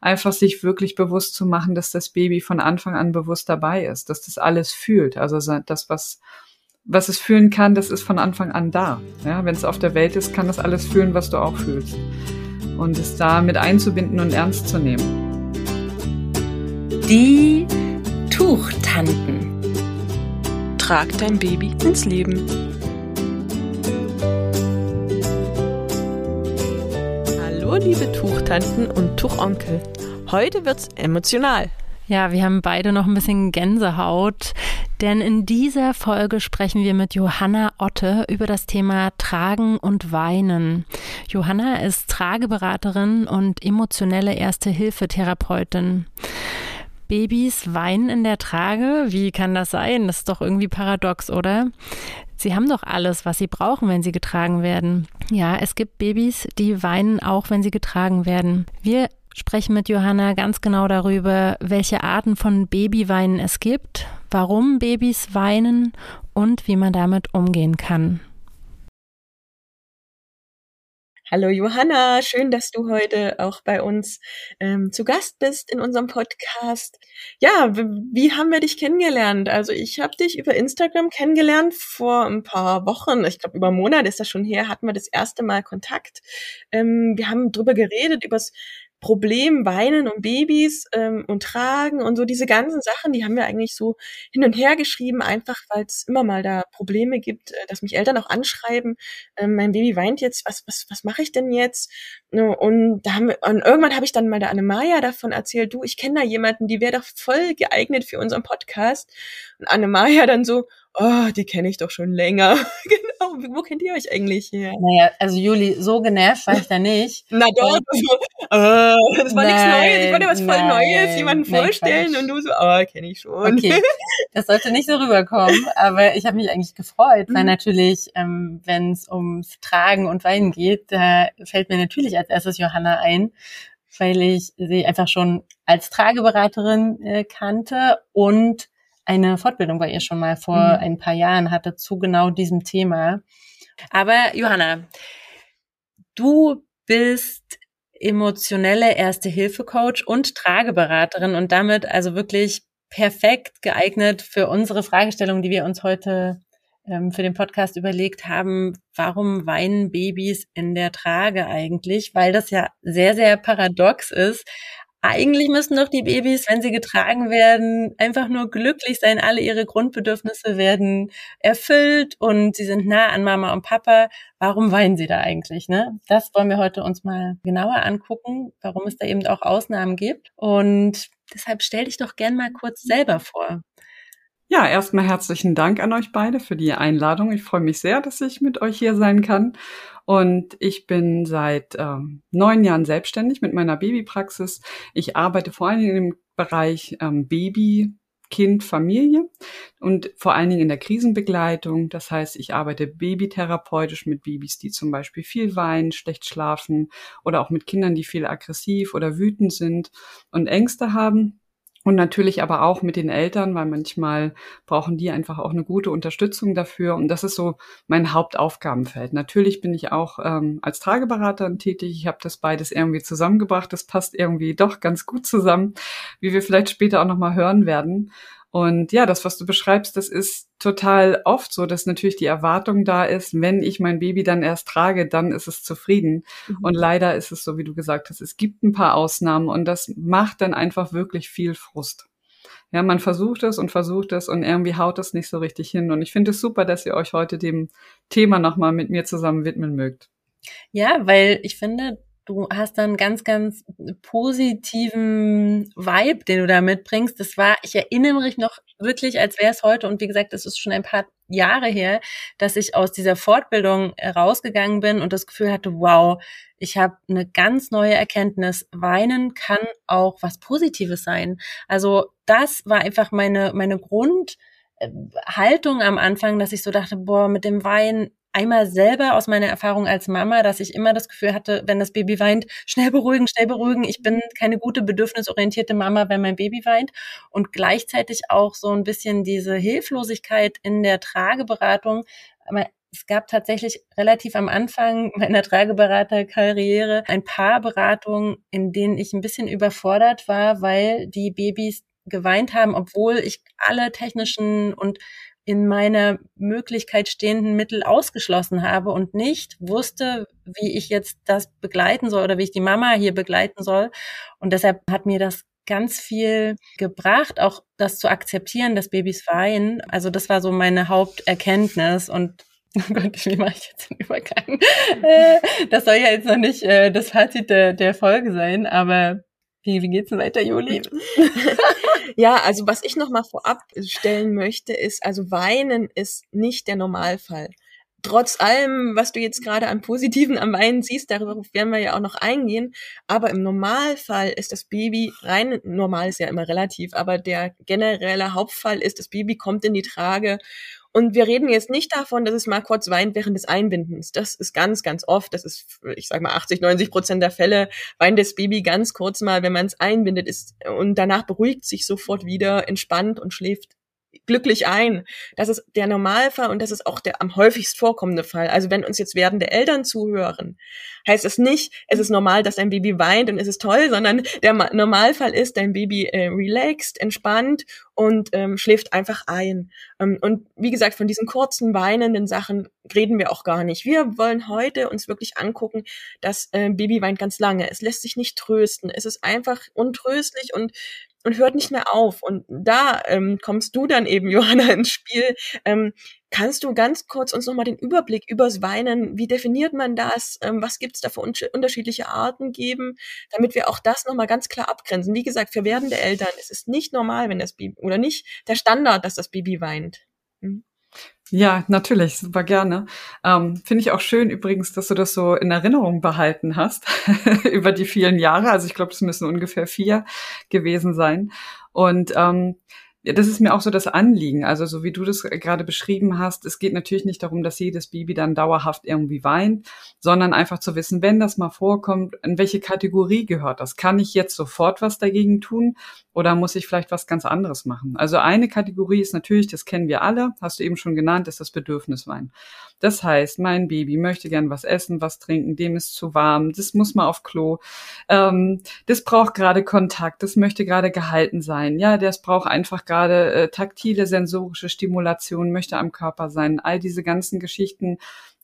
einfach sich wirklich bewusst zu machen, dass das Baby von Anfang an bewusst dabei ist, dass das alles fühlt. Also das, was, was es fühlen kann, das ist von Anfang an da. Ja, wenn es auf der Welt ist, kann das alles fühlen, was du auch fühlst. Und es da mit einzubinden und ernst zu nehmen. Die Tuchtanten. Trag dein Baby ins Leben. Liebe Tuchtanten und Tuchonkel. Heute wird's emotional. Ja, wir haben beide noch ein bisschen Gänsehaut, denn in dieser Folge sprechen wir mit Johanna Otte über das Thema Tragen und Weinen. Johanna ist Trageberaterin und emotionelle Erste-Hilfe-Therapeutin. Babys weinen in der Trage? Wie kann das sein? Das ist doch irgendwie paradox, oder? Sie haben doch alles, was sie brauchen, wenn sie getragen werden. Ja, es gibt Babys, die weinen auch, wenn sie getragen werden. Wir sprechen mit Johanna ganz genau darüber, welche Arten von Babyweinen es gibt, warum Babys weinen und wie man damit umgehen kann. Hallo Johanna, schön, dass du heute auch bei uns ähm, zu Gast bist in unserem Podcast. Ja, wie haben wir dich kennengelernt? Also ich habe dich über Instagram kennengelernt vor ein paar Wochen. Ich glaube, über einen Monat ist das schon her, hatten wir das erste Mal Kontakt. Ähm, wir haben drüber geredet, übers Problem Weinen und Babys ähm, und Tragen und so diese ganzen Sachen, die haben wir eigentlich so hin und her geschrieben, einfach weil es immer mal da Probleme gibt, äh, dass mich Eltern auch anschreiben, äh, mein Baby weint jetzt, was was was mache ich denn jetzt? Ne, und da haben wir, und irgendwann habe ich dann mal der Anne-Maja davon erzählt, du, ich kenne da jemanden, die wäre doch voll geeignet für unseren Podcast. Und Anne-Maja dann so, oh, die kenne ich doch schon länger. genau, wo kennt ihr euch eigentlich her? Naja, also Juli, so genervt war ich da nicht. Na doch, so, äh, das war nichts Neues, ich wollte was voll nein, Neues, jemanden vorstellen nein, und du so, oh, kenne ich schon. Okay, das sollte nicht so rüberkommen, aber ich habe mich eigentlich gefreut, weil mhm. natürlich, ähm, wenn es ums Tragen und Weinen geht, da fällt mir natürlich als erstes Johanna ein, weil ich sie einfach schon als Trageberaterin äh, kannte und eine Fortbildung bei ihr schon mal vor mhm. ein paar Jahren hatte zu genau diesem Thema. Aber Johanna, du bist emotionelle Erste-Hilfe-Coach und Trageberaterin und damit also wirklich perfekt geeignet für unsere Fragestellung, die wir uns heute ähm, für den Podcast überlegt haben, warum weinen Babys in der Trage eigentlich? Weil das ja sehr, sehr paradox ist. Eigentlich müssen doch die Babys, wenn sie getragen werden, einfach nur glücklich sein. Alle ihre Grundbedürfnisse werden erfüllt und sie sind nah an Mama und Papa. Warum weinen sie da eigentlich? Ne? Das wollen wir heute uns mal genauer angucken, warum es da eben auch Ausnahmen gibt. Und deshalb stell dich doch gern mal kurz selber vor. Ja, erstmal herzlichen Dank an euch beide für die Einladung. Ich freue mich sehr, dass ich mit euch hier sein kann. Und ich bin seit ähm, neun Jahren selbstständig mit meiner Babypraxis. Ich arbeite vor allen Dingen im Bereich ähm, Baby, Kind, Familie und vor allen Dingen in der Krisenbegleitung. Das heißt, ich arbeite babytherapeutisch mit Babys, die zum Beispiel viel weinen, schlecht schlafen oder auch mit Kindern, die viel aggressiv oder wütend sind und Ängste haben. Und natürlich aber auch mit den Eltern, weil manchmal brauchen die einfach auch eine gute Unterstützung dafür. Und das ist so mein Hauptaufgabenfeld. Natürlich bin ich auch ähm, als Tageberaterin tätig. Ich habe das beides irgendwie zusammengebracht. Das passt irgendwie doch ganz gut zusammen, wie wir vielleicht später auch nochmal hören werden. Und ja, das, was du beschreibst, das ist total oft so, dass natürlich die Erwartung da ist, wenn ich mein Baby dann erst trage, dann ist es zufrieden. Mhm. Und leider ist es so, wie du gesagt hast, es gibt ein paar Ausnahmen und das macht dann einfach wirklich viel Frust. Ja, man versucht es und versucht es und irgendwie haut es nicht so richtig hin. Und ich finde es super, dass ihr euch heute dem Thema nochmal mit mir zusammen widmen mögt. Ja, weil ich finde, du hast dann ganz, ganz positiven Vibe, den du da mitbringst. Das war, ich erinnere mich noch wirklich, als wäre es heute. Und wie gesagt, das ist schon ein paar Jahre her, dass ich aus dieser Fortbildung rausgegangen bin und das Gefühl hatte, wow, ich habe eine ganz neue Erkenntnis. Weinen kann auch was Positives sein. Also das war einfach meine, meine Grundhaltung am Anfang, dass ich so dachte, boah, mit dem Weinen einmal selber aus meiner Erfahrung als Mama, dass ich immer das Gefühl hatte, wenn das Baby weint, schnell beruhigen, schnell beruhigen. Ich bin keine gute bedürfnisorientierte Mama, wenn mein Baby weint. Und gleichzeitig auch so ein bisschen diese Hilflosigkeit in der Trageberatung. es gab tatsächlich relativ am Anfang meiner Trageberaterkarriere ein paar Beratungen, in denen ich ein bisschen überfordert war, weil die Babys geweint haben, obwohl ich alle technischen und in meiner Möglichkeit stehenden Mittel ausgeschlossen habe und nicht wusste, wie ich jetzt das begleiten soll oder wie ich die Mama hier begleiten soll. Und deshalb hat mir das ganz viel gebracht, auch das zu akzeptieren, dass Babys weinen. Also das war so meine Haupterkenntnis und Oh Gott, wie mache ich jetzt den Übergang? Äh, das soll ja jetzt noch nicht äh, das Fazit der, der Folge sein, aber wie, wie geht's denn weiter, Juli? ja, also was ich noch mal vorab stellen möchte, ist, also Weinen ist nicht der Normalfall. Trotz allem, was du jetzt gerade an Positiven am Weinen siehst, darüber werden wir ja auch noch eingehen. Aber im Normalfall ist das Baby rein, normal ist ja immer relativ, aber der generelle Hauptfall ist, das Baby kommt in die Trage und wir reden jetzt nicht davon, dass es mal kurz weint während des Einbindens. Das ist ganz, ganz oft. Das ist, ich sage mal, 80, 90 Prozent der Fälle weint das Baby ganz kurz mal, wenn man es einbindet ist und danach beruhigt sich sofort wieder, entspannt und schläft glücklich ein. Das ist der Normalfall und das ist auch der am häufigst vorkommende Fall. Also wenn uns jetzt werdende Eltern zuhören, heißt es nicht, es ist normal, dass dein Baby weint und es ist toll, sondern der Normalfall ist, dein Baby äh, relaxed, entspannt und ähm, schläft einfach ein. Ähm, und wie gesagt, von diesen kurzen weinenden Sachen reden wir auch gar nicht. Wir wollen heute uns wirklich angucken, dass äh, Baby weint ganz lange. Es lässt sich nicht trösten. Es ist einfach untröstlich und und hört nicht mehr auf. Und da ähm, kommst du dann eben, Johanna, ins Spiel. Ähm, kannst du ganz kurz uns nochmal den Überblick übers Weinen, wie definiert man das, ähm, was gibt's da für un unterschiedliche Arten geben, damit wir auch das nochmal ganz klar abgrenzen. Wie gesagt, für werdende Eltern, es ist nicht normal, wenn das Baby, oder nicht der Standard, dass das Baby weint. Hm? Ja, natürlich, super gerne. Ähm, Finde ich auch schön übrigens, dass du das so in Erinnerung behalten hast über die vielen Jahre. Also ich glaube, es müssen ungefähr vier gewesen sein. Und ähm, ja, das ist mir auch so das Anliegen. Also so wie du das gerade beschrieben hast, es geht natürlich nicht darum, dass jedes Baby dann dauerhaft irgendwie weint, sondern einfach zu wissen, wenn das mal vorkommt, in welche Kategorie gehört das? Kann ich jetzt sofort was dagegen tun oder muss ich vielleicht was ganz anderes machen? Also eine Kategorie ist natürlich, das kennen wir alle, hast du eben schon genannt, ist das Bedürfniswein. Das heißt, mein Baby möchte gern was essen, was trinken, dem ist zu warm, das muss mal auf Klo, ähm, das braucht gerade Kontakt, das möchte gerade gehalten sein, ja, das braucht einfach gerade äh, taktile, sensorische Stimulation, möchte am Körper sein, all diese ganzen Geschichten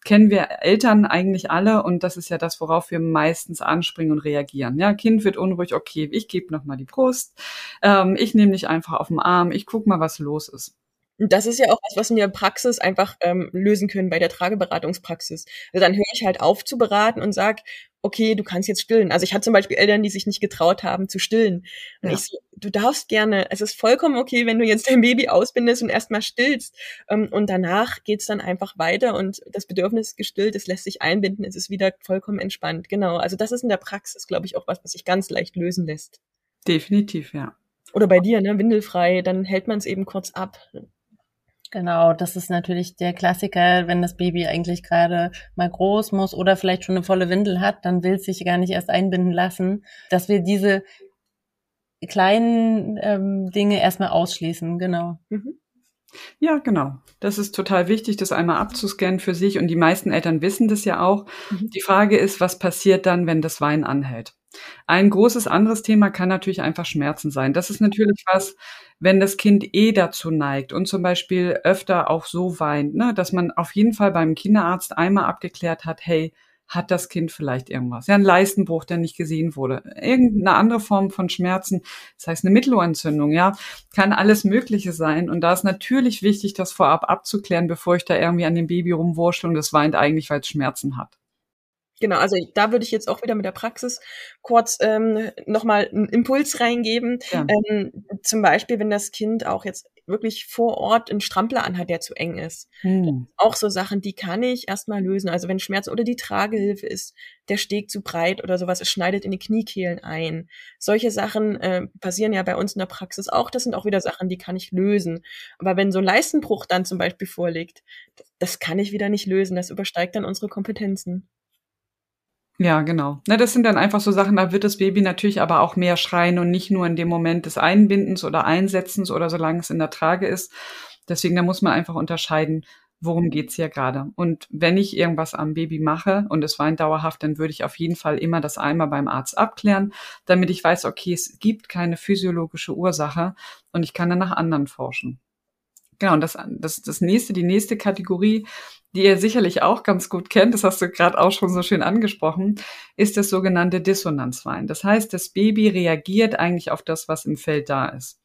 kennen wir Eltern eigentlich alle und das ist ja das, worauf wir meistens anspringen und reagieren. Ja, Kind wird unruhig, okay, ich gebe noch mal die Brust, ähm, ich nehme dich einfach auf den Arm, ich guck mal, was los ist. Das ist ja auch was, was wir in der Praxis einfach ähm, lösen können bei der Trageberatungspraxis. Also dann höre ich halt auf zu beraten und sag, okay, du kannst jetzt stillen. Also ich hatte zum Beispiel Eltern, die sich nicht getraut haben zu stillen. Und ja. ich so, du darfst gerne, es ist vollkommen okay, wenn du jetzt dein Baby ausbindest und erstmal stillst. Ähm, und danach geht's dann einfach weiter und das Bedürfnis ist gestillt, es lässt sich einbinden, es ist wieder vollkommen entspannt. Genau. Also das ist in der Praxis, glaube ich, auch was, was sich ganz leicht lösen lässt. Definitiv, ja. Oder bei dir, ne, windelfrei, dann hält man es eben kurz ab. Genau, das ist natürlich der Klassiker, wenn das Baby eigentlich gerade mal groß muss oder vielleicht schon eine volle Windel hat, dann will es sich gar nicht erst einbinden lassen, dass wir diese kleinen ähm, Dinge erstmal ausschließen, genau. Mhm. Ja, genau. Das ist total wichtig, das einmal abzuscannen für sich. Und die meisten Eltern wissen das ja auch. Mhm. Die Frage ist, was passiert dann, wenn das Wein anhält? Ein großes anderes Thema kann natürlich einfach Schmerzen sein. Das ist natürlich was, wenn das Kind eh dazu neigt und zum Beispiel öfter auch so weint, ne, dass man auf jeden Fall beim Kinderarzt einmal abgeklärt hat, hey, hat das Kind vielleicht irgendwas? Ja, ein Leistenbruch, der nicht gesehen wurde. Irgendeine andere Form von Schmerzen, das heißt eine Mittelohrentzündung, ja, kann alles Mögliche sein. Und da ist natürlich wichtig, das vorab abzuklären, bevor ich da irgendwie an dem Baby rumwurschtel und das weint eigentlich, weil es Schmerzen hat. Genau, also da würde ich jetzt auch wieder mit der Praxis kurz ähm, nochmal einen Impuls reingeben. Ja. Ähm, zum Beispiel, wenn das Kind auch jetzt wirklich vor Ort einen Strampler anhat, der zu eng ist. Hm. Auch so Sachen, die kann ich erstmal lösen. Also wenn Schmerz oder die Tragehilfe ist, der Steg zu breit oder sowas, es schneidet in die Kniekehlen ein. Solche Sachen äh, passieren ja bei uns in der Praxis auch. Das sind auch wieder Sachen, die kann ich lösen. Aber wenn so ein Leistenbruch dann zum Beispiel vorliegt, das kann ich wieder nicht lösen. Das übersteigt dann unsere Kompetenzen. Ja, genau. Na, das sind dann einfach so Sachen, da wird das Baby natürlich aber auch mehr schreien und nicht nur in dem Moment des Einbindens oder Einsetzens oder solange es in der Trage ist. Deswegen, da muss man einfach unterscheiden, worum geht's hier gerade? Und wenn ich irgendwas am Baby mache und es weint dauerhaft, dann würde ich auf jeden Fall immer das einmal beim Arzt abklären, damit ich weiß, okay, es gibt keine physiologische Ursache und ich kann dann nach anderen forschen. Genau, und das, das, das nächste, die nächste Kategorie, die ihr sicherlich auch ganz gut kennt, das hast du gerade auch schon so schön angesprochen, ist das sogenannte Dissonanzwein. Das heißt, das Baby reagiert eigentlich auf das, was im Feld da ist.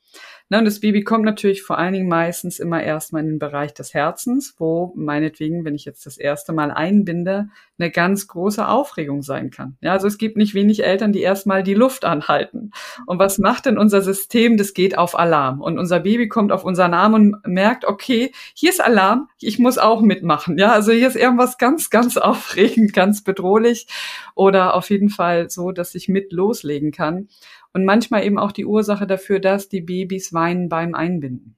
Na, und das Baby kommt natürlich vor allen Dingen meistens immer erstmal in den Bereich des Herzens, wo meinetwegen, wenn ich jetzt das erste Mal einbinde, eine ganz große Aufregung sein kann. Ja, also es gibt nicht wenig Eltern, die erstmal die Luft anhalten. Und was macht denn unser System? Das geht auf Alarm. Und unser Baby kommt auf unseren Arm und merkt, okay, hier ist Alarm, ich muss auch mitmachen. Ja, also hier ist irgendwas ganz, ganz aufregend, ganz bedrohlich oder auf jeden Fall so, dass ich mit loslegen kann und manchmal eben auch die Ursache dafür, dass die Babys weinen beim Einbinden.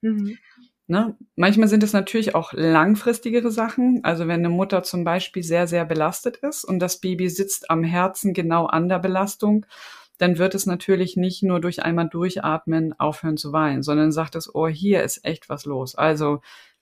Mhm. Ne? Manchmal sind es natürlich auch langfristigere Sachen. Also wenn eine Mutter zum Beispiel sehr, sehr belastet ist und das Baby sitzt am Herzen genau an der Belastung, dann wird es natürlich nicht nur durch einmal durchatmen aufhören zu weinen, sondern sagt es, oh, hier ist echt was los. Also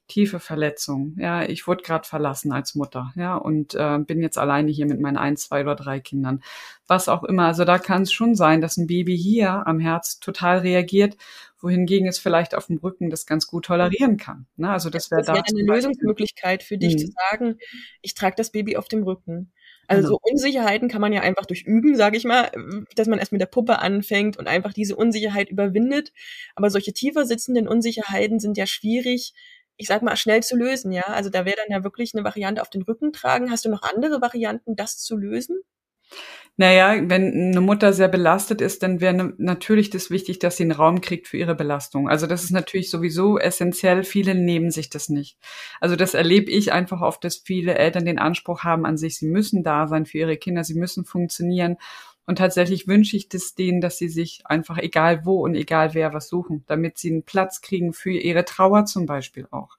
tiefe Verletzung. Ja, ich wurde gerade verlassen als Mutter, ja, und äh, bin jetzt alleine hier mit meinen ein, zwei oder drei Kindern. Was auch immer. Also da kann es schon sein, dass ein Baby hier am Herz total reagiert, wohingegen es vielleicht auf dem Rücken das ganz gut tolerieren kann. Ne? Also das wäre da. Das wäre eine Lösungsmöglichkeit für dich hm. zu sagen, ich trage das Baby auf dem Rücken. Also genau. so Unsicherheiten kann man ja einfach durch Üben, sage ich mal, dass man erst mit der Puppe anfängt und einfach diese Unsicherheit überwindet. Aber solche tiefer sitzenden Unsicherheiten sind ja schwierig ich sag mal, schnell zu lösen, ja. Also da wäre dann ja wirklich eine Variante auf den Rücken tragen. Hast du noch andere Varianten, das zu lösen? Naja, wenn eine Mutter sehr belastet ist, dann wäre natürlich das wichtig, dass sie einen Raum kriegt für ihre Belastung. Also das ist natürlich sowieso essentiell. Viele nehmen sich das nicht. Also das erlebe ich einfach oft, dass viele Eltern den Anspruch haben an sich, sie müssen da sein für ihre Kinder, sie müssen funktionieren. Und tatsächlich wünsche ich das denen, dass sie sich einfach egal wo und egal wer was suchen, damit sie einen Platz kriegen für ihre Trauer zum Beispiel auch.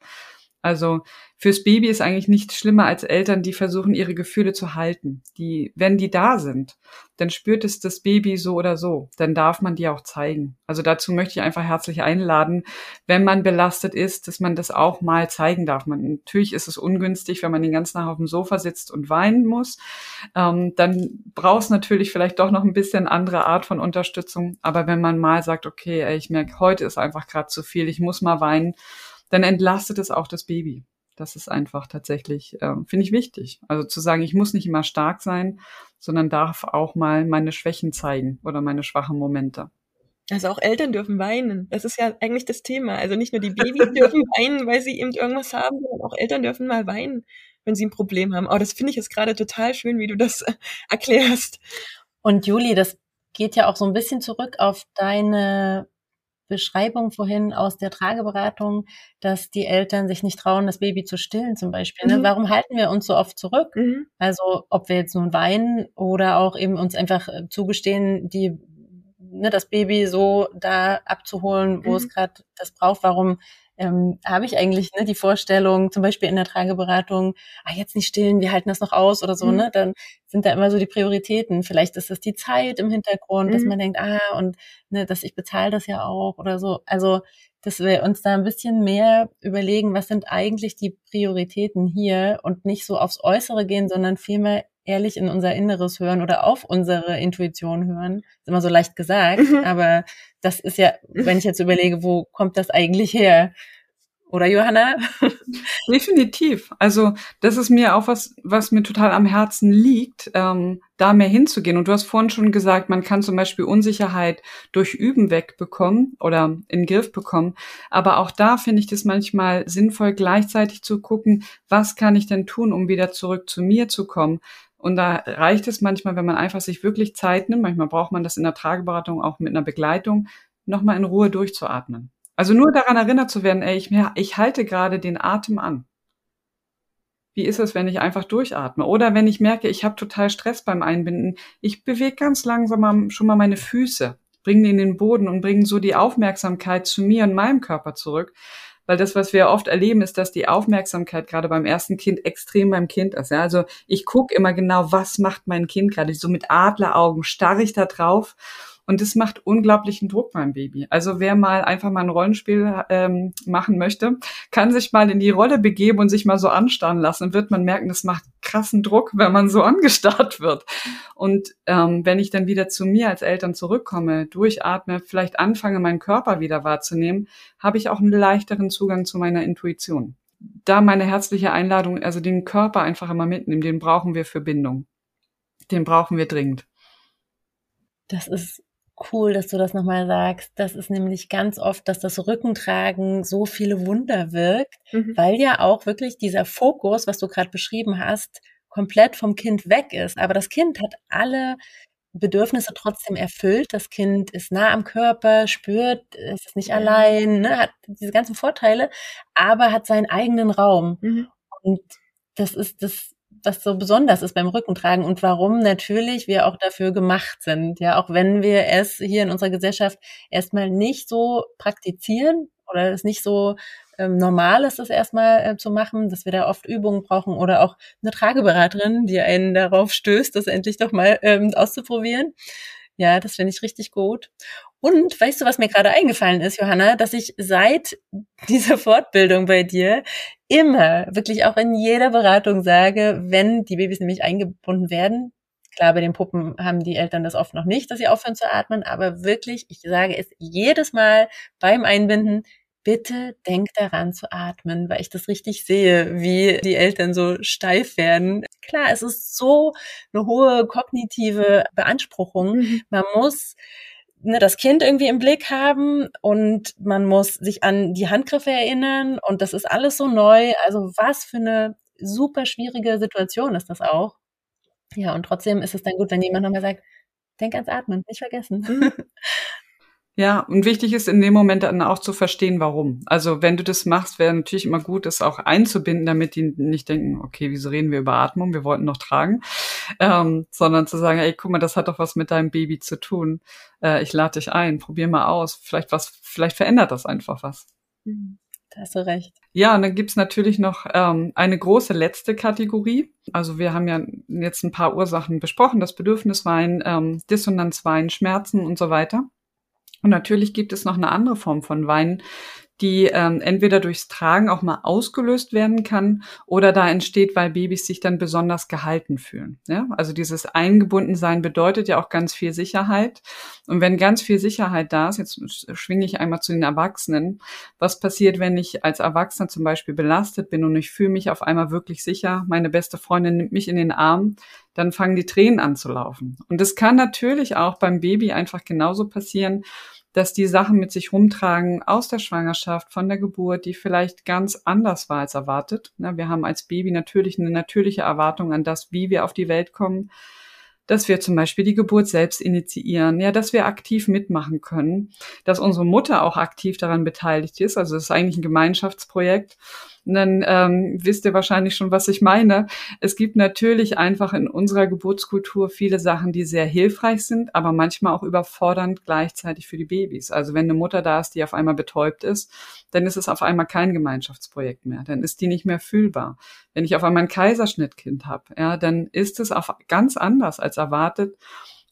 Also fürs Baby ist eigentlich nichts schlimmer als Eltern, die versuchen, ihre Gefühle zu halten. Die, wenn die da sind, dann spürt es das Baby so oder so. Dann darf man die auch zeigen. Also dazu möchte ich einfach herzlich einladen, wenn man belastet ist, dass man das auch mal zeigen darf. Man, natürlich ist es ungünstig, wenn man den ganzen Tag auf dem Sofa sitzt und weinen muss. Ähm, dann braucht es natürlich vielleicht doch noch ein bisschen andere Art von Unterstützung. Aber wenn man mal sagt, okay, ey, ich merke, heute ist einfach gerade zu viel, ich muss mal weinen, dann entlastet es auch das Baby. Das ist einfach tatsächlich, äh, finde ich wichtig. Also zu sagen, ich muss nicht immer stark sein, sondern darf auch mal meine Schwächen zeigen oder meine schwachen Momente. Also auch Eltern dürfen weinen. Das ist ja eigentlich das Thema. Also nicht nur die Babys dürfen weinen, weil sie eben irgendwas haben, sondern auch Eltern dürfen mal weinen, wenn sie ein Problem haben. Oh, das finde ich jetzt gerade total schön, wie du das äh, erklärst. Und Juli, das geht ja auch so ein bisschen zurück auf deine Beschreibung vorhin aus der Trageberatung, dass die Eltern sich nicht trauen, das Baby zu stillen zum Beispiel. Ne? Mhm. Warum halten wir uns so oft zurück? Mhm. Also ob wir jetzt nun weinen oder auch eben uns einfach äh, zugestehen, die ne, das Baby so da abzuholen, wo mhm. es gerade das braucht. Warum ähm, habe ich eigentlich ne, die Vorstellung, zum Beispiel in der Trageberatung, ah, jetzt nicht stillen, wir halten das noch aus oder so, mhm. ne? Dann sind da immer so die Prioritäten. Vielleicht ist es die Zeit im Hintergrund, mhm. dass man denkt, ah, und ne, dass ich bezahle das ja auch oder so. Also, dass wir uns da ein bisschen mehr überlegen, was sind eigentlich die Prioritäten hier und nicht so aufs Äußere gehen, sondern vielmehr ehrlich in unser Inneres hören oder auf unsere Intuition hören. Ist immer so leicht gesagt, mhm. aber das ist ja, wenn ich jetzt überlege, wo kommt das eigentlich her? Oder Johanna? Definitiv. Also das ist mir auch was, was mir total am Herzen liegt, ähm, da mehr hinzugehen. Und du hast vorhin schon gesagt, man kann zum Beispiel Unsicherheit durch Üben wegbekommen oder in Griff bekommen. Aber auch da finde ich das manchmal sinnvoll, gleichzeitig zu gucken, was kann ich denn tun, um wieder zurück zu mir zu kommen? Und da reicht es manchmal, wenn man einfach sich wirklich Zeit nimmt, manchmal braucht man das in der Trageberatung auch mit einer Begleitung, nochmal in Ruhe durchzuatmen. Also nur daran erinnert zu werden, ey, ich, ich halte gerade den Atem an. Wie ist es, wenn ich einfach durchatme? Oder wenn ich merke, ich habe total Stress beim Einbinden, ich bewege ganz langsam schon mal meine Füße, bringe die in den Boden und bringe so die Aufmerksamkeit zu mir und meinem Körper zurück. Weil das, was wir oft erleben, ist, dass die Aufmerksamkeit gerade beim ersten Kind extrem beim Kind ist. Ja? Also ich gucke immer genau, was macht mein Kind gerade. So mit Adleraugen starre ich da drauf Und das macht unglaublichen Druck beim Baby. Also wer mal einfach mal ein Rollenspiel ähm, machen möchte, kann sich mal in die Rolle begeben und sich mal so anstarren lassen. Wird man merken, das macht krassen Druck, wenn man so angestarrt wird. Und ähm, wenn ich dann wieder zu mir als Eltern zurückkomme, durchatme, vielleicht anfange, meinen Körper wieder wahrzunehmen, habe ich auch einen leichteren Zugang zu meiner Intuition. Da meine herzliche Einladung, also den Körper einfach immer mitnehmen, den brauchen wir für Bindung. Den brauchen wir dringend. Das ist cool, dass du das nochmal sagst. Das ist nämlich ganz oft, dass das Rückentragen so viele Wunder wirkt, mhm. weil ja auch wirklich dieser Fokus, was du gerade beschrieben hast, komplett vom Kind weg ist. Aber das Kind hat alle Bedürfnisse trotzdem erfüllt. Das Kind ist nah am Körper, spürt, es ist nicht ja. allein, ne, hat diese ganzen Vorteile, aber hat seinen eigenen Raum. Mhm. Und das ist das was so besonders ist beim Rückentragen und warum natürlich wir auch dafür gemacht sind. Ja, auch wenn wir es hier in unserer Gesellschaft erstmal nicht so praktizieren oder es nicht so ähm, normal ist, das erstmal äh, zu machen, dass wir da oft Übungen brauchen oder auch eine Trageberaterin, die einen darauf stößt, das endlich doch mal ähm, auszuprobieren. Ja, das finde ich richtig gut. Und weißt du, was mir gerade eingefallen ist, Johanna, dass ich seit dieser Fortbildung bei dir immer, wirklich auch in jeder Beratung sage, wenn die Babys nämlich eingebunden werden, klar, bei den Puppen haben die Eltern das oft noch nicht, dass sie aufhören zu atmen, aber wirklich, ich sage es jedes Mal beim Einbinden, bitte denk daran zu atmen, weil ich das richtig sehe, wie die Eltern so steif werden. Klar, es ist so eine hohe kognitive Beanspruchung. Mhm. Man muss ne, das Kind irgendwie im Blick haben und man muss sich an die Handgriffe erinnern und das ist alles so neu. Also was für eine super schwierige Situation ist das auch. Ja, und trotzdem ist es dann gut, wenn jemand nochmal sagt, denk ans Atmen, nicht vergessen. Mhm. Ja, und wichtig ist in dem Moment dann auch zu verstehen, warum. Also wenn du das machst, wäre natürlich immer gut, das auch einzubinden, damit die nicht denken, okay, wieso reden wir über Atmung, wir wollten noch tragen, ähm, sondern zu sagen, ey, guck mal, das hat doch was mit deinem Baby zu tun. Äh, ich lade dich ein, probier mal aus, vielleicht was, vielleicht verändert das einfach was. Mhm. Da hast du recht. Ja, und dann gibt's natürlich noch ähm, eine große letzte Kategorie. Also wir haben ja jetzt ein paar Ursachen besprochen, das Bedürfniswein, ähm, Dissonanzwein, Schmerzen und so weiter. Und natürlich gibt es noch eine andere Form von Wein, die ähm, entweder durchs Tragen auch mal ausgelöst werden kann oder da entsteht, weil Babys sich dann besonders gehalten fühlen. Ja? Also dieses Eingebundensein bedeutet ja auch ganz viel Sicherheit. Und wenn ganz viel Sicherheit da ist, jetzt schwinge ich einmal zu den Erwachsenen, was passiert, wenn ich als Erwachsener zum Beispiel belastet bin und ich fühle mich auf einmal wirklich sicher, meine beste Freundin nimmt mich in den Arm, dann fangen die Tränen an zu laufen. Und das kann natürlich auch beim Baby einfach genauso passieren, dass die Sachen mit sich rumtragen aus der Schwangerschaft, von der Geburt, die vielleicht ganz anders war als erwartet. Wir haben als Baby natürlich eine natürliche Erwartung an das, wie wir auf die Welt kommen dass wir zum Beispiel die Geburt selbst initiieren, ja, dass wir aktiv mitmachen können, dass unsere Mutter auch aktiv daran beteiligt ist. Also es ist eigentlich ein Gemeinschaftsprojekt. Dann ähm, wisst ihr wahrscheinlich schon, was ich meine. Es gibt natürlich einfach in unserer Geburtskultur viele Sachen, die sehr hilfreich sind, aber manchmal auch überfordernd gleichzeitig für die Babys. Also wenn eine Mutter da ist, die auf einmal betäubt ist, dann ist es auf einmal kein Gemeinschaftsprojekt mehr. Dann ist die nicht mehr fühlbar. Wenn ich auf einmal ein Kaiserschnittkind habe, ja, dann ist es auf ganz anders als erwartet.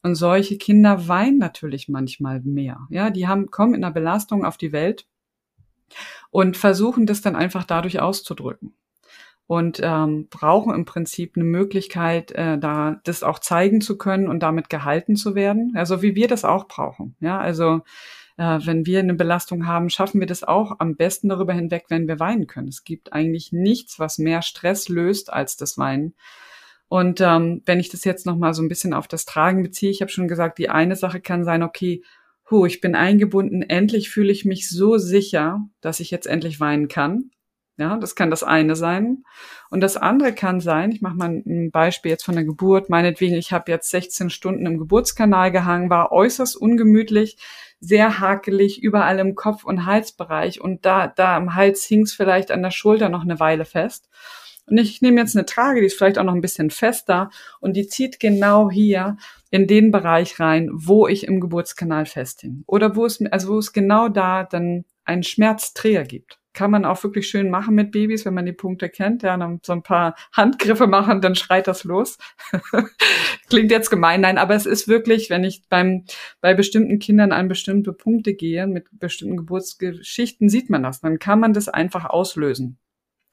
Und solche Kinder weinen natürlich manchmal mehr. Ja, die haben, kommen in einer Belastung auf die Welt und versuchen das dann einfach dadurch auszudrücken und ähm, brauchen im Prinzip eine Möglichkeit, äh, da das auch zeigen zu können und damit gehalten zu werden, also wie wir das auch brauchen. Ja, also äh, wenn wir eine Belastung haben, schaffen wir das auch am besten darüber hinweg, wenn wir weinen können. Es gibt eigentlich nichts, was mehr Stress löst als das Weinen. Und ähm, wenn ich das jetzt noch mal so ein bisschen auf das Tragen beziehe, ich habe schon gesagt, die eine Sache kann sein, okay, hu, ich bin eingebunden, endlich fühle ich mich so sicher, dass ich jetzt endlich weinen kann. Ja, das kann das eine sein. Und das andere kann sein, ich mache mal ein Beispiel jetzt von der Geburt, meinetwegen, ich habe jetzt 16 Stunden im Geburtskanal gehangen, war äußerst ungemütlich, sehr hakelig, überall im Kopf- und Halsbereich und da, da am Hals hing es vielleicht an der Schulter noch eine Weile fest. Und ich nehme jetzt eine Trage, die ist vielleicht auch noch ein bisschen fester und die zieht genau hier in den Bereich rein, wo ich im Geburtskanal festhing. Oder wo es, also wo es genau da dann einen Schmerzträger gibt. Kann man auch wirklich schön machen mit Babys, wenn man die Punkte kennt. Ja, dann so ein paar Handgriffe machen, dann schreit das los. klingt jetzt gemein, nein, aber es ist wirklich, wenn ich beim, bei bestimmten Kindern an bestimmte Punkte gehe, mit bestimmten Geburtsgeschichten, sieht man das. Dann kann man das einfach auslösen.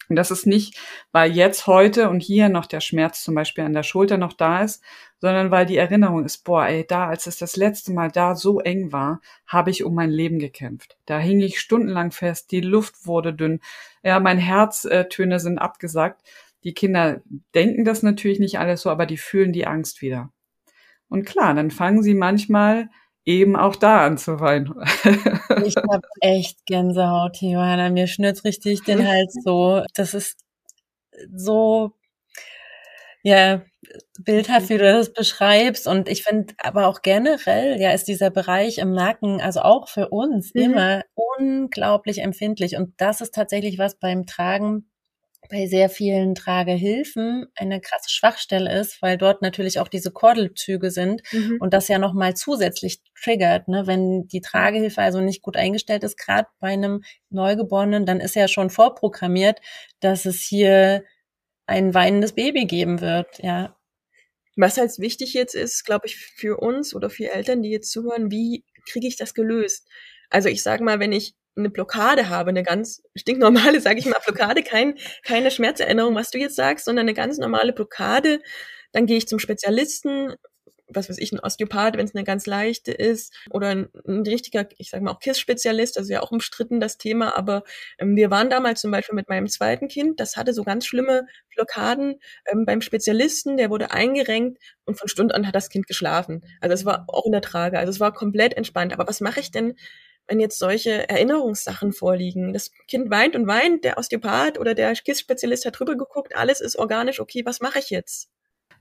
Und das ist nicht, weil jetzt heute und hier noch der Schmerz zum Beispiel an der Schulter noch da ist, sondern weil die Erinnerung ist, boah, ey, da, als es das letzte Mal da so eng war, habe ich um mein Leben gekämpft. Da hing ich stundenlang fest, die Luft wurde dünn, ja, mein Herztöne sind abgesagt. Die Kinder denken das natürlich nicht alles so, aber die fühlen die Angst wieder. Und klar, dann fangen sie manchmal eben auch da an zu weinen. ich habe echt Gänsehaut, Johanna. Mir schnürt richtig den Hals so. Das ist so, ja, bildhaft, wie du das beschreibst. Und ich finde aber auch generell, ja, ist dieser Bereich im Nacken, also auch für uns mhm. immer unglaublich empfindlich. Und das ist tatsächlich was beim Tragen bei sehr vielen Tragehilfen eine krasse Schwachstelle ist, weil dort natürlich auch diese Kordelzüge sind mhm. und das ja nochmal zusätzlich triggert. Ne? Wenn die Tragehilfe also nicht gut eingestellt ist, gerade bei einem Neugeborenen, dann ist ja schon vorprogrammiert, dass es hier ein weinendes Baby geben wird. Ja. Was halt wichtig jetzt ist, glaube ich, für uns oder für Eltern, die jetzt zuhören, wie kriege ich das gelöst? Also ich sage mal, wenn ich eine Blockade habe, eine ganz stinknormale, sage ich mal, Blockade, kein, keine Schmerzerinnerung, was du jetzt sagst, sondern eine ganz normale Blockade, dann gehe ich zum Spezialisten, was weiß ich, ein Osteopath, wenn es eine ganz leichte ist, oder ein, ein richtiger, ich sage mal auch KISS-Spezialist, also ja auch umstritten das Thema, aber ähm, wir waren damals zum Beispiel mit meinem zweiten Kind, das hatte so ganz schlimme Blockaden ähm, beim Spezialisten, der wurde eingerenkt und von Stund an hat das Kind geschlafen. Also es war auch in der Trage, also es war komplett entspannt. Aber was mache ich denn, wenn jetzt solche Erinnerungssachen vorliegen. Das Kind weint und weint, der Osteopath oder der KISS-Spezialist hat drüber geguckt, alles ist organisch, okay, was mache ich jetzt?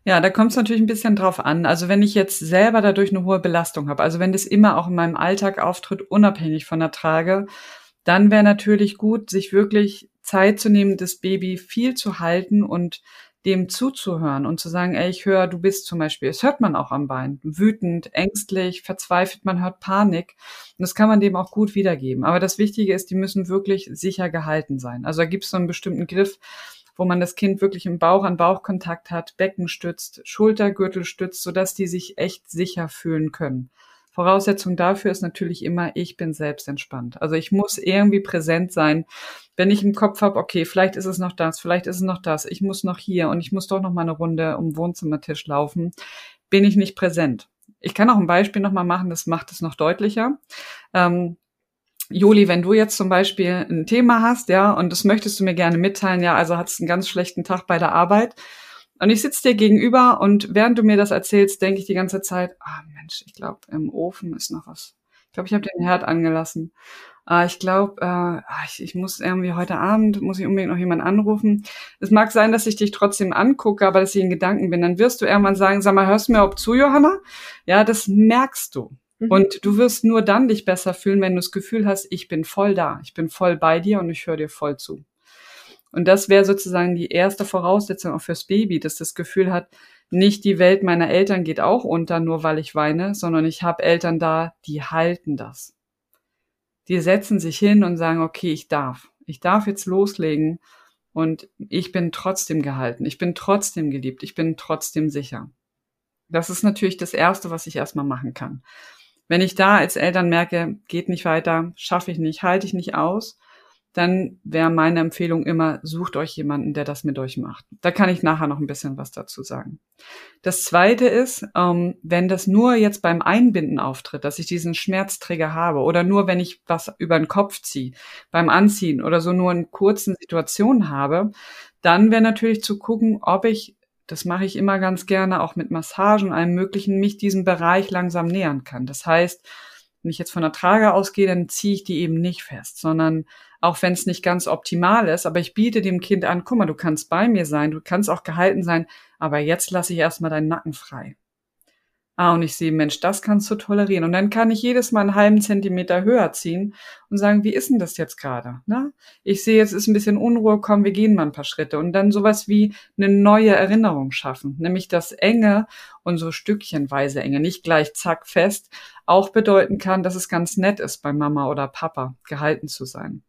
Ja, da kommt es natürlich ein bisschen drauf an. Also wenn ich jetzt selber dadurch eine hohe Belastung habe, also wenn das immer auch in meinem Alltag auftritt, unabhängig von der Trage, dann wäre natürlich gut, sich wirklich Zeit zu nehmen, das Baby viel zu halten und dem zuzuhören und zu sagen, ey, ich höre, du bist zum Beispiel, das hört man auch am Bein, wütend, ängstlich, verzweifelt, man hört Panik. Und das kann man dem auch gut wiedergeben. Aber das Wichtige ist, die müssen wirklich sicher gehalten sein. Also da gibt es so einen bestimmten Griff, wo man das Kind wirklich im Bauch an Bauchkontakt hat, Becken stützt, Schultergürtel stützt, sodass die sich echt sicher fühlen können. Voraussetzung dafür ist natürlich immer, ich bin selbst entspannt. Also ich muss irgendwie präsent sein. Wenn ich im Kopf habe, okay, vielleicht ist es noch das, vielleicht ist es noch das, ich muss noch hier und ich muss doch noch mal eine Runde um Wohnzimmertisch laufen, bin ich nicht präsent. Ich kann auch ein Beispiel noch mal machen, das macht es noch deutlicher. Ähm, Joli, wenn du jetzt zum Beispiel ein Thema hast, ja, und das möchtest du mir gerne mitteilen, ja, also hattest einen ganz schlechten Tag bei der Arbeit, und ich sitze dir gegenüber und während du mir das erzählst, denke ich die ganze Zeit, ah Mensch, ich glaube, im Ofen ist noch was. Ich glaube, ich habe den Herd angelassen. Ah, ich glaube, äh, ah, ich, ich muss irgendwie heute Abend, muss ich unbedingt noch jemanden anrufen. Es mag sein, dass ich dich trotzdem angucke, aber dass ich in Gedanken bin. Dann wirst du irgendwann sagen, sag mal, hörst du mir ob zu, Johanna? Ja, das merkst du. Mhm. Und du wirst nur dann dich besser fühlen, wenn du das Gefühl hast, ich bin voll da, ich bin voll bei dir und ich höre dir voll zu. Und das wäre sozusagen die erste Voraussetzung auch fürs Baby, dass das Gefühl hat, nicht die Welt meiner Eltern geht auch unter, nur weil ich weine, sondern ich habe Eltern da, die halten das. Die setzen sich hin und sagen, okay, ich darf. Ich darf jetzt loslegen und ich bin trotzdem gehalten. Ich bin trotzdem geliebt. Ich bin trotzdem sicher. Das ist natürlich das Erste, was ich erstmal machen kann. Wenn ich da als Eltern merke, geht nicht weiter, schaffe ich nicht, halte ich nicht aus, dann wäre meine Empfehlung immer, sucht euch jemanden, der das mit euch macht. Da kann ich nachher noch ein bisschen was dazu sagen. Das Zweite ist, ähm, wenn das nur jetzt beim Einbinden auftritt, dass ich diesen Schmerzträger habe oder nur wenn ich was über den Kopf ziehe, beim Anziehen oder so nur in kurzen Situationen habe, dann wäre natürlich zu gucken, ob ich das mache ich immer ganz gerne, auch mit Massagen, allem Möglichen, mich diesem Bereich langsam nähern kann. Das heißt, wenn ich jetzt von der Trage ausgehe, dann ziehe ich die eben nicht fest, sondern auch wenn es nicht ganz optimal ist, aber ich biete dem Kind an, guck mal, du kannst bei mir sein, du kannst auch gehalten sein, aber jetzt lasse ich erstmal deinen Nacken frei. Ah, und ich sehe, Mensch, das kannst du tolerieren. Und dann kann ich jedes Mal einen halben Zentimeter höher ziehen und sagen, wie ist denn das jetzt gerade? Ne? Ich sehe, jetzt ist ein bisschen Unruhe, komm, wir gehen mal ein paar Schritte. Und dann sowas wie eine neue Erinnerung schaffen. Nämlich das Enge und so stückchenweise Enge, nicht gleich zack fest, auch bedeuten kann, dass es ganz nett ist, bei Mama oder Papa gehalten zu sein.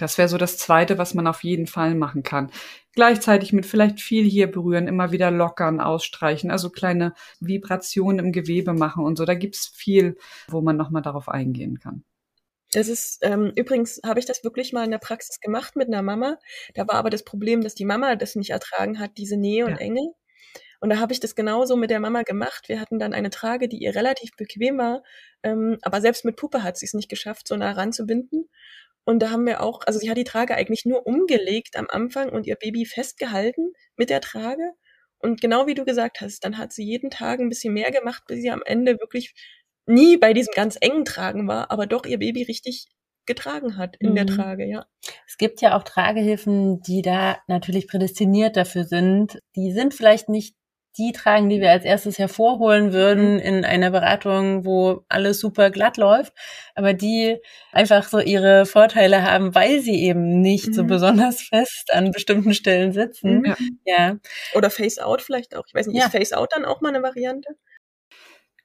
Das wäre so das Zweite, was man auf jeden Fall machen kann. Gleichzeitig mit vielleicht viel hier berühren, immer wieder lockern, ausstreichen, also kleine Vibrationen im Gewebe machen und so. Da gibt's viel, wo man nochmal darauf eingehen kann. Das ist, ähm, übrigens habe ich das wirklich mal in der Praxis gemacht mit einer Mama. Da war aber das Problem, dass die Mama das nicht ertragen hat, diese Nähe und ja. Enge. Und da habe ich das genauso mit der Mama gemacht. Wir hatten dann eine Trage, die ihr relativ bequem war, ähm, aber selbst mit Puppe hat sie es nicht geschafft, so nah ranzubinden. Und da haben wir auch, also sie hat die Trage eigentlich nur umgelegt am Anfang und ihr Baby festgehalten mit der Trage. Und genau wie du gesagt hast, dann hat sie jeden Tag ein bisschen mehr gemacht, bis sie am Ende wirklich nie bei diesem ganz engen Tragen war, aber doch ihr Baby richtig getragen hat in mhm. der Trage, ja. Es gibt ja auch Tragehilfen, die da natürlich prädestiniert dafür sind. Die sind vielleicht nicht die tragen, die wir als erstes hervorholen würden mhm. in einer Beratung, wo alles super glatt läuft, aber die einfach so ihre Vorteile haben, weil sie eben nicht mhm. so besonders fest an bestimmten Stellen sitzen. Ja. ja. Oder Face Out vielleicht auch. Ich weiß nicht, ja. ist Face Out dann auch mal eine Variante?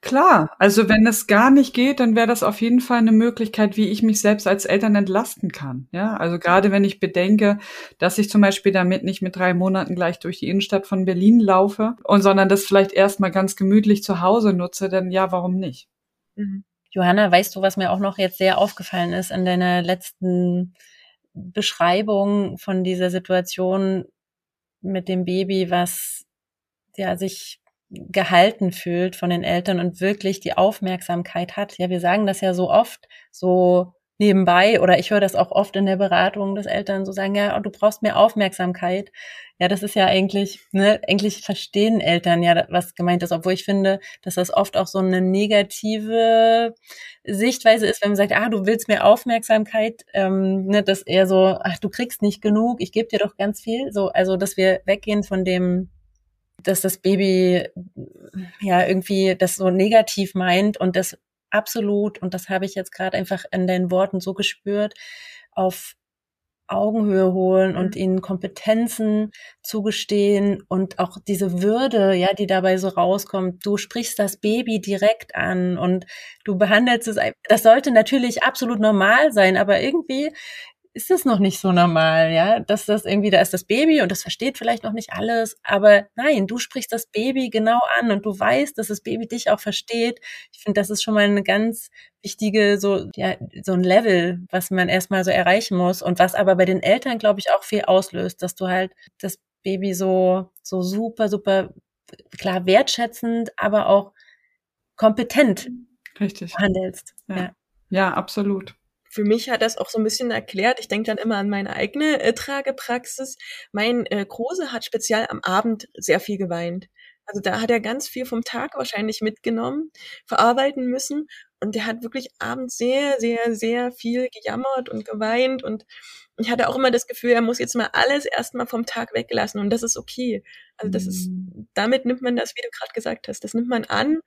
Klar, also wenn es gar nicht geht, dann wäre das auf jeden Fall eine Möglichkeit, wie ich mich selbst als Eltern entlasten kann. Ja, also gerade wenn ich bedenke, dass ich zum Beispiel damit nicht mit drei Monaten gleich durch die Innenstadt von Berlin laufe und sondern das vielleicht erstmal ganz gemütlich zu Hause nutze, dann ja, warum nicht? Mhm. Johanna, weißt du, was mir auch noch jetzt sehr aufgefallen ist an deiner letzten Beschreibung von dieser Situation mit dem Baby, was ja sich gehalten fühlt von den Eltern und wirklich die Aufmerksamkeit hat. Ja, wir sagen das ja so oft, so nebenbei oder ich höre das auch oft in der Beratung, dass Eltern so sagen, ja, du brauchst mehr Aufmerksamkeit. Ja, das ist ja eigentlich, ne, eigentlich verstehen Eltern ja, was gemeint ist, obwohl ich finde, dass das oft auch so eine negative Sichtweise ist, wenn man sagt, ah, du willst mehr Aufmerksamkeit, ähm, ne, dass eher so, ach, du kriegst nicht genug, ich gebe dir doch ganz viel. So, also dass wir weggehen von dem dass das Baby ja irgendwie das so negativ meint und das absolut, und das habe ich jetzt gerade einfach in deinen Worten so gespürt, auf Augenhöhe holen und mhm. ihnen Kompetenzen zugestehen und auch diese Würde, ja, die dabei so rauskommt. Du sprichst das Baby direkt an und du behandelst es. Das sollte natürlich absolut normal sein, aber irgendwie ist das noch nicht so normal, ja, dass das irgendwie, da ist das Baby und das versteht vielleicht noch nicht alles, aber nein, du sprichst das Baby genau an und du weißt, dass das Baby dich auch versteht. Ich finde, das ist schon mal eine ganz wichtige, so, ja, so ein Level, was man erstmal so erreichen muss und was aber bei den Eltern, glaube ich, auch viel auslöst, dass du halt das Baby so, so super, super, klar wertschätzend, aber auch kompetent Richtig. handelst. ja, ja. ja absolut für mich hat das auch so ein bisschen erklärt. Ich denke dann immer an meine eigene äh, Tragepraxis. Mein äh, Große hat speziell am Abend sehr viel geweint. Also da hat er ganz viel vom Tag wahrscheinlich mitgenommen, verarbeiten müssen. Und der hat wirklich abends sehr, sehr, sehr viel gejammert und geweint. Und ich hatte auch immer das Gefühl, er muss jetzt mal alles erstmal vom Tag weglassen. Und das ist okay. Also das ist, mhm. damit nimmt man das, wie du gerade gesagt hast, das nimmt man an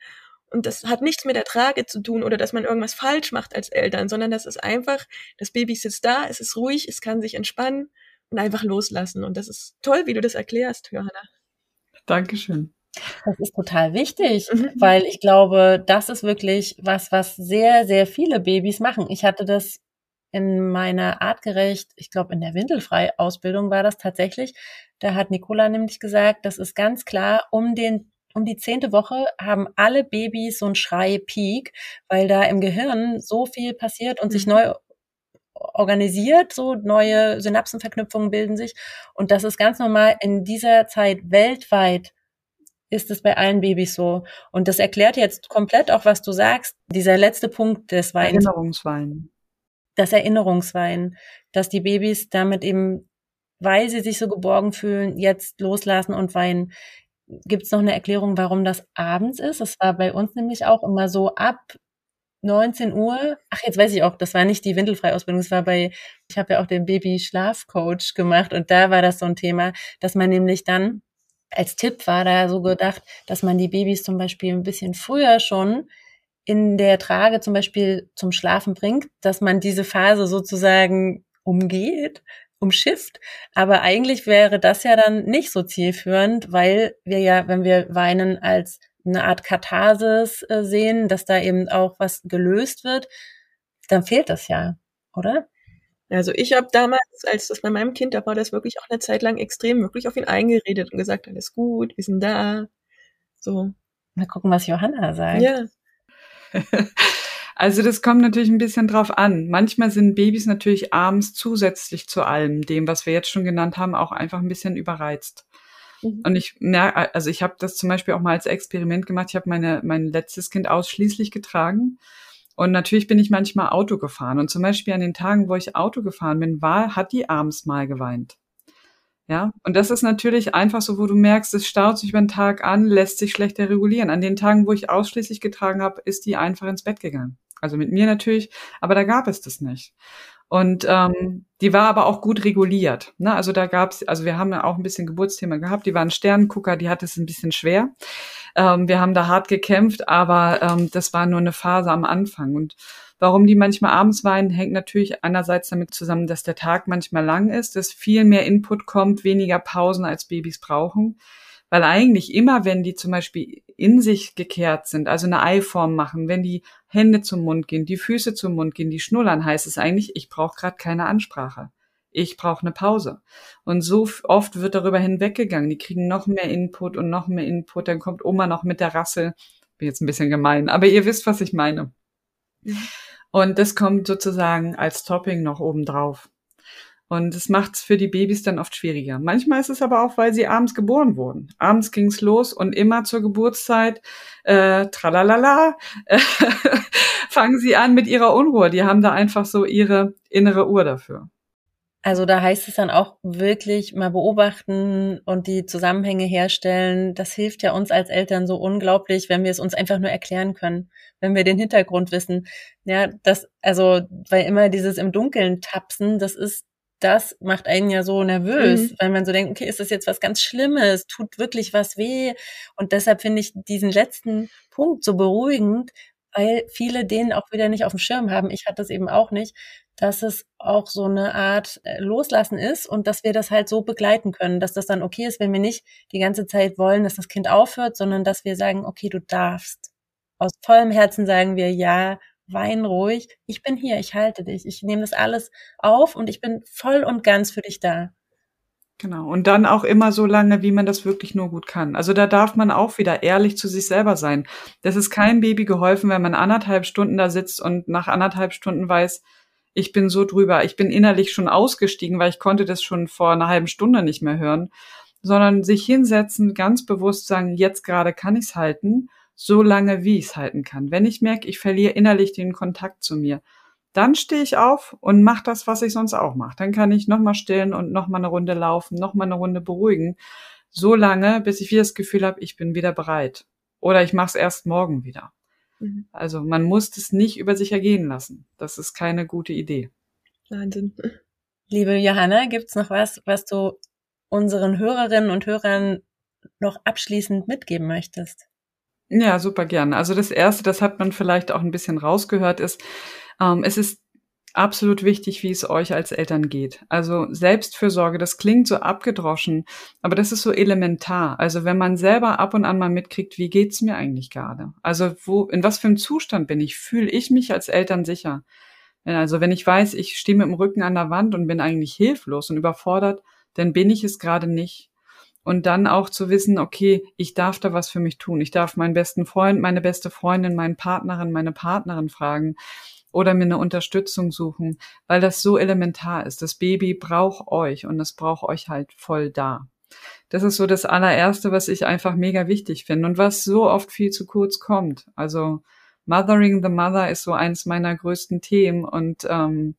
und das hat nichts mit der Trage zu tun oder dass man irgendwas falsch macht als Eltern, sondern das ist einfach, das Baby sitzt da, es ist ruhig, es kann sich entspannen und einfach loslassen. Und das ist toll, wie du das erklärst, Johanna. Dankeschön. Das ist total wichtig, mhm. weil ich glaube, das ist wirklich was, was sehr, sehr viele Babys machen. Ich hatte das in meiner artgerecht, ich glaube in der Windelfrei-Ausbildung war das tatsächlich. Da hat Nicola nämlich gesagt, das ist ganz klar, um den um die zehnte Woche haben alle Babys so einen Schrei-Peak, weil da im Gehirn so viel passiert und mhm. sich neu organisiert, so neue Synapsenverknüpfungen bilden sich. Und das ist ganz normal in dieser Zeit weltweit ist es bei allen Babys so. Und das erklärt jetzt komplett auch, was du sagst. Dieser letzte Punkt des Weins. Erinnerungswein. Das Erinnerungswein, dass die Babys damit eben, weil sie sich so geborgen fühlen, jetzt loslassen und weinen. Gibt es noch eine Erklärung, warum das abends ist? Das war bei uns nämlich auch immer so ab 19 Uhr. Ach, jetzt weiß ich auch, das war nicht die Windelfrei-Ausbildung, das war bei, ich habe ja auch den Baby-Schlafcoach gemacht und da war das so ein Thema, dass man nämlich dann, als Tipp war da so gedacht, dass man die Babys zum Beispiel ein bisschen früher schon in der Trage zum Beispiel zum Schlafen bringt, dass man diese Phase sozusagen umgeht umschifft. Aber eigentlich wäre das ja dann nicht so zielführend, weil wir ja, wenn wir weinen als eine Art Katharsis äh, sehen, dass da eben auch was gelöst wird, dann fehlt das ja, oder? Also ich habe damals, als das bei meinem Kind, da war das wirklich auch eine Zeit lang extrem wirklich auf ihn eingeredet und gesagt, alles gut, wir sind da. So. Mal gucken, was Johanna sagt. Ja. Also das kommt natürlich ein bisschen drauf an. Manchmal sind Babys natürlich abends zusätzlich zu allem, dem, was wir jetzt schon genannt haben, auch einfach ein bisschen überreizt. Mhm. Und ich merke, also ich habe das zum Beispiel auch mal als Experiment gemacht. Ich habe meine mein letztes Kind ausschließlich getragen. Und natürlich bin ich manchmal Auto gefahren. Und zum Beispiel an den Tagen, wo ich Auto gefahren bin, war, hat die abends mal geweint. Ja, und das ist natürlich einfach so, wo du merkst, es staut sich über den Tag an, lässt sich schlechter regulieren. An den Tagen, wo ich ausschließlich getragen habe, ist die einfach ins Bett gegangen. Also mit mir natürlich, aber da gab es das nicht. Und ähm, die war aber auch gut reguliert. Ne? Also da gab's, also wir haben ja auch ein bisschen Geburtsthema gehabt. Die waren Sternengucker, die hat es ein bisschen schwer. Ähm, wir haben da hart gekämpft, aber ähm, das war nur eine Phase am Anfang. Und warum die manchmal abends weinen, hängt natürlich einerseits damit zusammen, dass der Tag manchmal lang ist, dass viel mehr Input kommt, weniger Pausen als Babys brauchen. Weil eigentlich immer, wenn die zum Beispiel in sich gekehrt sind, also eine Eiform machen, wenn die Hände zum Mund gehen, die Füße zum Mund gehen, die schnullern, heißt es eigentlich, ich brauche gerade keine Ansprache. Ich brauche eine Pause. Und so oft wird darüber hinweggegangen. Die kriegen noch mehr Input und noch mehr Input. Dann kommt Oma noch mit der Rasse. Bin jetzt ein bisschen gemein, aber ihr wisst, was ich meine. Mhm. Und das kommt sozusagen als Topping noch oben drauf. Und es macht es für die Babys dann oft schwieriger. Manchmal ist es aber auch, weil sie abends geboren wurden. Abends ging's los und immer zur Geburtszeit, äh, tralalala, äh, fangen sie an mit ihrer Unruhe. Die haben da einfach so ihre innere Uhr dafür. Also da heißt es dann auch wirklich mal beobachten und die Zusammenhänge herstellen. Das hilft ja uns als Eltern so unglaublich, wenn wir es uns einfach nur erklären können, wenn wir den Hintergrund wissen. Ja, das, also, weil immer dieses im Dunkeln tapsen, das ist das macht einen ja so nervös, mhm. weil man so denkt, okay, ist das jetzt was ganz Schlimmes? Tut wirklich was weh? Und deshalb finde ich diesen letzten Punkt so beruhigend, weil viele den auch wieder nicht auf dem Schirm haben. Ich hatte das eben auch nicht, dass es auch so eine Art äh, Loslassen ist und dass wir das halt so begleiten können, dass das dann okay ist, wenn wir nicht die ganze Zeit wollen, dass das Kind aufhört, sondern dass wir sagen, okay, du darfst. Aus vollem Herzen sagen wir, ja, wein ruhig, ich bin hier, ich halte dich, ich nehme das alles auf und ich bin voll und ganz für dich da. Genau. Und dann auch immer so lange, wie man das wirklich nur gut kann. Also da darf man auch wieder ehrlich zu sich selber sein. Das ist kein Baby geholfen, wenn man anderthalb Stunden da sitzt und nach anderthalb Stunden weiß, ich bin so drüber, ich bin innerlich schon ausgestiegen, weil ich konnte das schon vor einer halben Stunde nicht mehr hören, sondern sich hinsetzen, ganz bewusst sagen, jetzt gerade kann ich's halten so lange, wie ich es halten kann. Wenn ich merke, ich verliere innerlich den Kontakt zu mir, dann stehe ich auf und mache das, was ich sonst auch mache. Dann kann ich nochmal stillen und nochmal eine Runde laufen, nochmal eine Runde beruhigen. So lange, bis ich wieder das Gefühl habe, ich bin wieder bereit. Oder ich mache es erst morgen wieder. Mhm. Also man muss es nicht über sich ergehen lassen. Das ist keine gute Idee. Wahnsinn. Liebe Johanna, gibt's noch was, was du unseren Hörerinnen und Hörern noch abschließend mitgeben möchtest? Ja, super gern. Also das erste, das hat man vielleicht auch ein bisschen rausgehört, ist, ähm, es ist absolut wichtig, wie es euch als Eltern geht. Also Selbstfürsorge, das klingt so abgedroschen, aber das ist so elementar. Also wenn man selber ab und an mal mitkriegt, wie geht's mir eigentlich gerade? Also wo, in was für einem Zustand bin ich? Fühle ich mich als Eltern sicher? Also wenn ich weiß, ich stehe mit dem Rücken an der Wand und bin eigentlich hilflos und überfordert, dann bin ich es gerade nicht und dann auch zu wissen, okay, ich darf da was für mich tun. Ich darf meinen besten Freund, meine beste Freundin, meinen Partnerin, meine Partnerin fragen oder mir eine Unterstützung suchen, weil das so elementar ist. Das Baby braucht euch und es braucht euch halt voll da. Das ist so das allererste, was ich einfach mega wichtig finde und was so oft viel zu kurz kommt. Also Mothering the Mother ist so eins meiner größten Themen und ähm,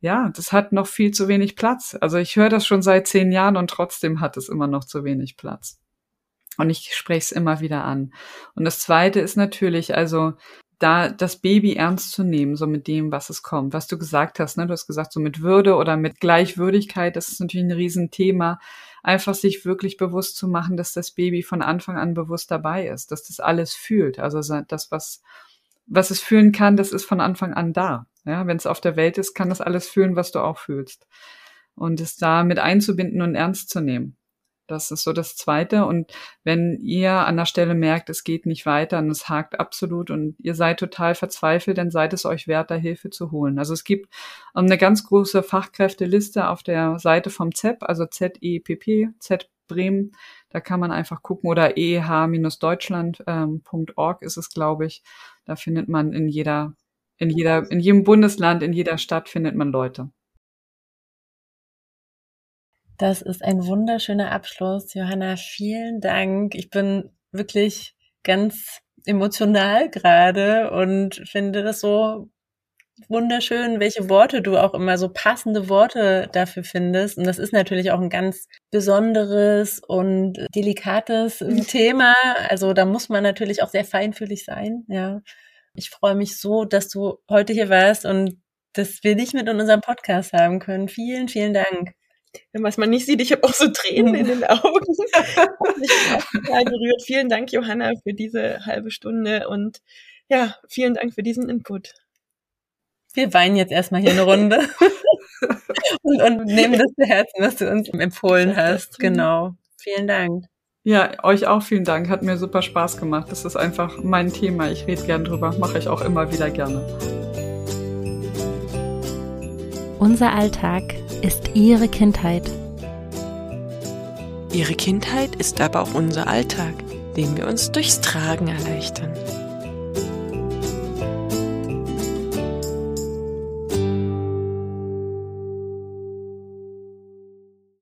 ja, das hat noch viel zu wenig Platz. Also ich höre das schon seit zehn Jahren und trotzdem hat es immer noch zu wenig Platz. Und ich spreche es immer wieder an. Und das Zweite ist natürlich, also da das Baby ernst zu nehmen, so mit dem, was es kommt. Was du gesagt hast, ne? Du hast gesagt, so mit Würde oder mit Gleichwürdigkeit, das ist natürlich ein Riesenthema. Einfach sich wirklich bewusst zu machen, dass das Baby von Anfang an bewusst dabei ist, dass das alles fühlt. Also das, was, was es fühlen kann, das ist von Anfang an da. Ja, wenn es auf der Welt ist, kann das alles fühlen, was du auch fühlst. Und es da mit einzubinden und ernst zu nehmen. Das ist so das Zweite. Und wenn ihr an der Stelle merkt, es geht nicht weiter und es hakt absolut und ihr seid total verzweifelt, dann seid es euch wert, da Hilfe zu holen. Also es gibt eine ganz große Fachkräfteliste auf der Seite vom ZEP, also ZEPP, Z Bremen. Da kann man einfach gucken oder eh-deutschland.org ist es, glaube ich. Da findet man in jeder, in jeder, in jedem Bundesland, in jeder Stadt findet man Leute. Das ist ein wunderschöner Abschluss. Johanna, vielen Dank. Ich bin wirklich ganz emotional gerade und finde das so wunderschön, welche Worte du auch immer so passende Worte dafür findest. Und das ist natürlich auch ein ganz besonderes und delikates Thema. Also da muss man natürlich auch sehr feinfühlig sein. Ja. Ich freue mich so, dass du heute hier warst und dass wir dich mit in unserem Podcast haben können. Vielen, vielen Dank was man nicht sieht, ich habe auch so Tränen in den Augen. ich bin total gerührt. Vielen Dank, Johanna, für diese halbe Stunde und ja, vielen Dank für diesen Input. Wir weinen jetzt erstmal hier eine Runde und, und, nehmen das zu Herzen, was du uns empfohlen hast. Genau. Vielen Dank. Ja, euch auch vielen Dank. Hat mir super Spaß gemacht. Das ist einfach mein Thema. Ich rede gern drüber. Mache ich auch immer wieder gerne. Unser Alltag ist ihre Kindheit. Ihre Kindheit ist aber auch unser Alltag, den wir uns durchs Tragen erleichtern.